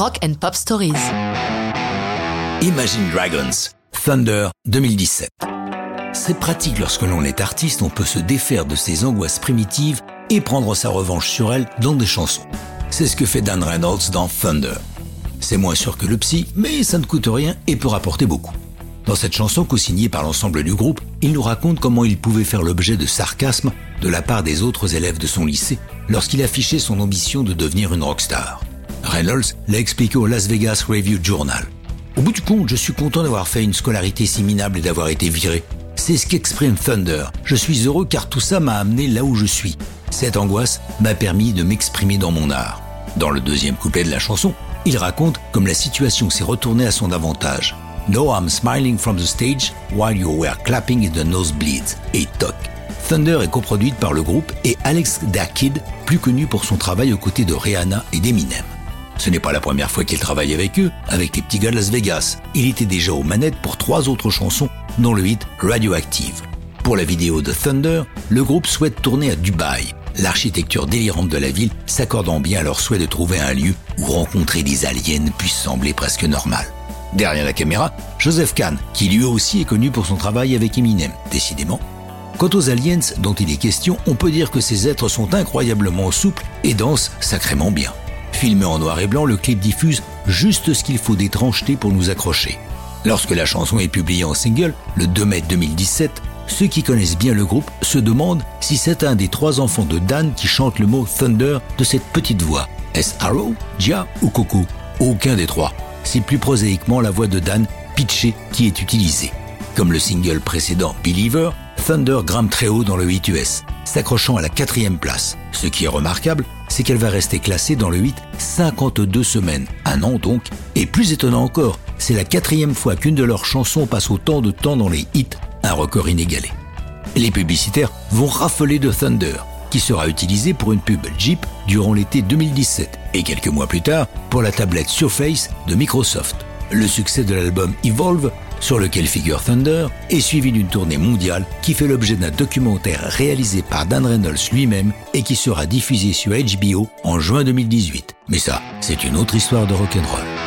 Rock and Pop Stories. Imagine Dragons, Thunder 2017. C'est pratique lorsque l'on est artiste, on peut se défaire de ses angoisses primitives et prendre sa revanche sur elles dans des chansons. C'est ce que fait Dan Reynolds dans Thunder. C'est moins sûr que le psy, mais ça ne coûte rien et peut rapporter beaucoup. Dans cette chanson co-signée par l'ensemble du groupe, il nous raconte comment il pouvait faire l'objet de sarcasme de la part des autres élèves de son lycée lorsqu'il affichait son ambition de devenir une rockstar. Reynolds l'a expliqué au Las Vegas Review Journal. Au bout du compte, je suis content d'avoir fait une scolarité si minable et d'avoir été viré. C'est ce qu'exprime Thunder. Je suis heureux car tout ça m'a amené là où je suis. Cette angoisse m'a permis de m'exprimer dans mon art. Dans le deuxième couplet de la chanson, il raconte comme la situation s'est retournée à son avantage. No, I'm smiling from the stage while you were clapping in the nosebleeds. Et toc. Thunder est coproduite par le groupe et Alex Dakid, plus connu pour son travail aux côtés de Rihanna et d'Eminem. Ce n'est pas la première fois qu'il travaille avec eux, avec les petits gars de Las Vegas. Il était déjà aux manettes pour trois autres chansons, dont le hit Radioactive. Pour la vidéo de Thunder, le groupe souhaite tourner à Dubaï, l'architecture délirante de la ville s'accordant bien à leur souhait de trouver un lieu où rencontrer des aliens puisse sembler presque normal. Derrière la caméra, Joseph Kahn, qui lui aussi est connu pour son travail avec Eminem, décidément. Quant aux aliens dont il est question, on peut dire que ces êtres sont incroyablement souples et dansent sacrément bien. Filmé en noir et blanc, le clip diffuse juste ce qu'il faut d'étrangeté pour nous accrocher. Lorsque la chanson est publiée en single, le 2 mai 2017, ceux qui connaissent bien le groupe se demandent si c'est un des trois enfants de Dan qui chante le mot Thunder de cette petite voix. Est-ce Arrow, Dia ou Coco? Aucun des trois c'est plus prosaïquement la voix de Dan pitchée qui est utilisée. Comme le single précédent Believer, Thunder grimpe très haut dans le 8 US, s'accrochant à la quatrième place. Ce qui est remarquable, c'est qu'elle va rester classée dans le 8 52 semaines, un an donc, et plus étonnant encore, c'est la quatrième fois qu'une de leurs chansons passe autant de temps dans les hits, un record inégalé. Les publicitaires vont raffoler de Thunder, qui sera utilisé pour une pub Jeep durant l'été 2017 et quelques mois plus tard pour la tablette Surface de Microsoft. Le succès de l'album Evolve, sur lequel figure Thunder, est suivi d'une tournée mondiale qui fait l'objet d'un documentaire réalisé par Dan Reynolds lui-même et qui sera diffusé sur HBO en juin 2018. Mais ça, c'est une autre histoire de rock'n'roll.